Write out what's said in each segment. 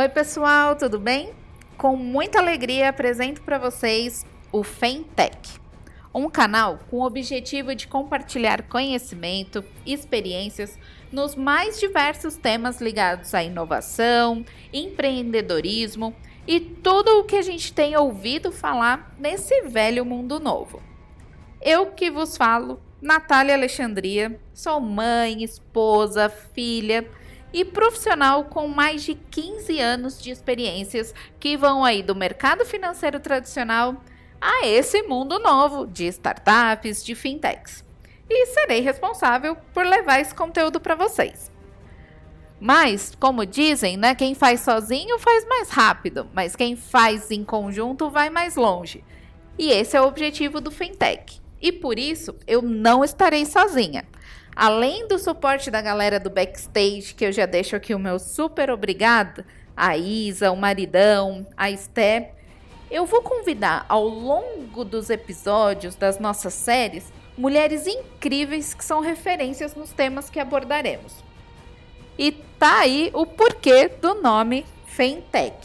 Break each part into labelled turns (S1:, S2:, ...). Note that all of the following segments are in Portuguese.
S1: Oi, pessoal, tudo bem? Com muita alegria apresento para vocês o Fentech, um canal com o objetivo de compartilhar conhecimento, experiências nos mais diversos temas ligados à inovação, empreendedorismo e tudo o que a gente tem ouvido falar nesse velho mundo novo. Eu que vos falo, Natália Alexandria, sou mãe, esposa, filha e profissional com mais de 15 anos de experiências que vão aí do mercado financeiro tradicional a esse mundo novo de startups, de fintechs. E serei responsável por levar esse conteúdo para vocês. Mas, como dizem, né, quem faz sozinho faz mais rápido, mas quem faz em conjunto vai mais longe. E esse é o objetivo do Fintech. E por isso eu não estarei sozinha. Além do suporte da galera do backstage, que eu já deixo aqui o meu super obrigado, a Isa, o maridão, a Esté, eu vou convidar ao longo dos episódios das nossas séries mulheres incríveis que são referências nos temas que abordaremos. E tá aí o porquê do nome Fentech,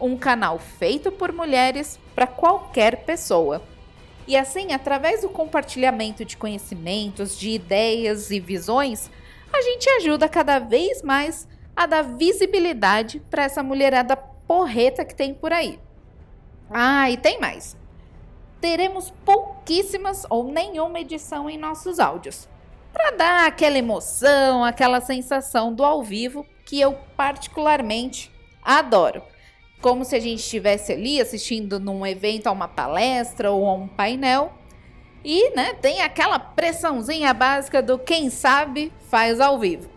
S1: um canal feito por mulheres para qualquer pessoa. E assim, através do compartilhamento de conhecimentos, de ideias e visões, a gente ajuda cada vez mais a dar visibilidade para essa mulherada porreta que tem por aí. Ah, e tem mais. Teremos pouquíssimas ou nenhuma edição em nossos áudios para dar aquela emoção, aquela sensação do ao vivo que eu particularmente adoro. Como se a gente estivesse ali assistindo num evento, a uma palestra ou a um painel. E, né, tem aquela pressãozinha básica do quem sabe faz ao vivo.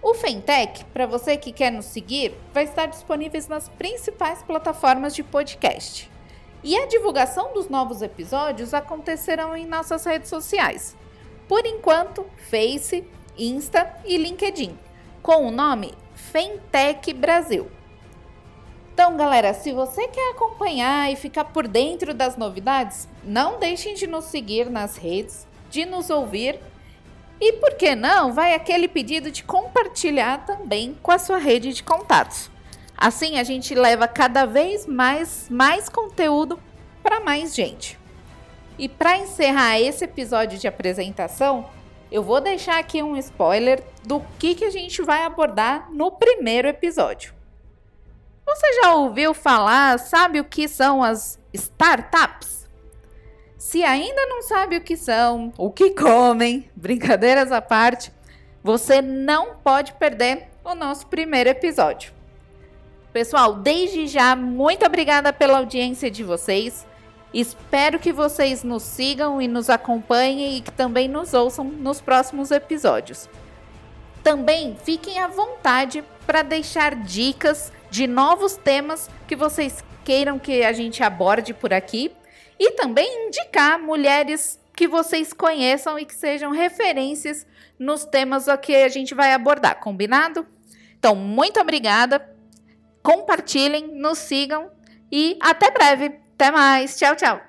S1: O Fentech, para você que quer nos seguir, vai estar disponível nas principais plataformas de podcast. E a divulgação dos novos episódios acontecerão em nossas redes sociais por enquanto, Face, Insta e LinkedIn, com o nome Fentech Brasil. Então, galera, se você quer acompanhar e ficar por dentro das novidades, não deixem de nos seguir nas redes, de nos ouvir e, por que não, vai aquele pedido de compartilhar também com a sua rede de contatos. Assim, a gente leva cada vez mais, mais conteúdo para mais gente. E para encerrar esse episódio de apresentação, eu vou deixar aqui um spoiler do que, que a gente vai abordar no primeiro episódio. Você já ouviu falar, sabe o que são as startups? Se ainda não sabe o que são, o que comem, brincadeiras à parte, você não pode perder o nosso primeiro episódio. Pessoal, desde já, muito obrigada pela audiência de vocês. Espero que vocês nos sigam e nos acompanhem e que também nos ouçam nos próximos episódios. Também fiquem à vontade para deixar dicas de novos temas que vocês queiram que a gente aborde por aqui e também indicar mulheres que vocês conheçam e que sejam referências nos temas que a gente vai abordar, combinado? Então, muito obrigada. Compartilhem, nos sigam e até breve. Até mais. Tchau, tchau.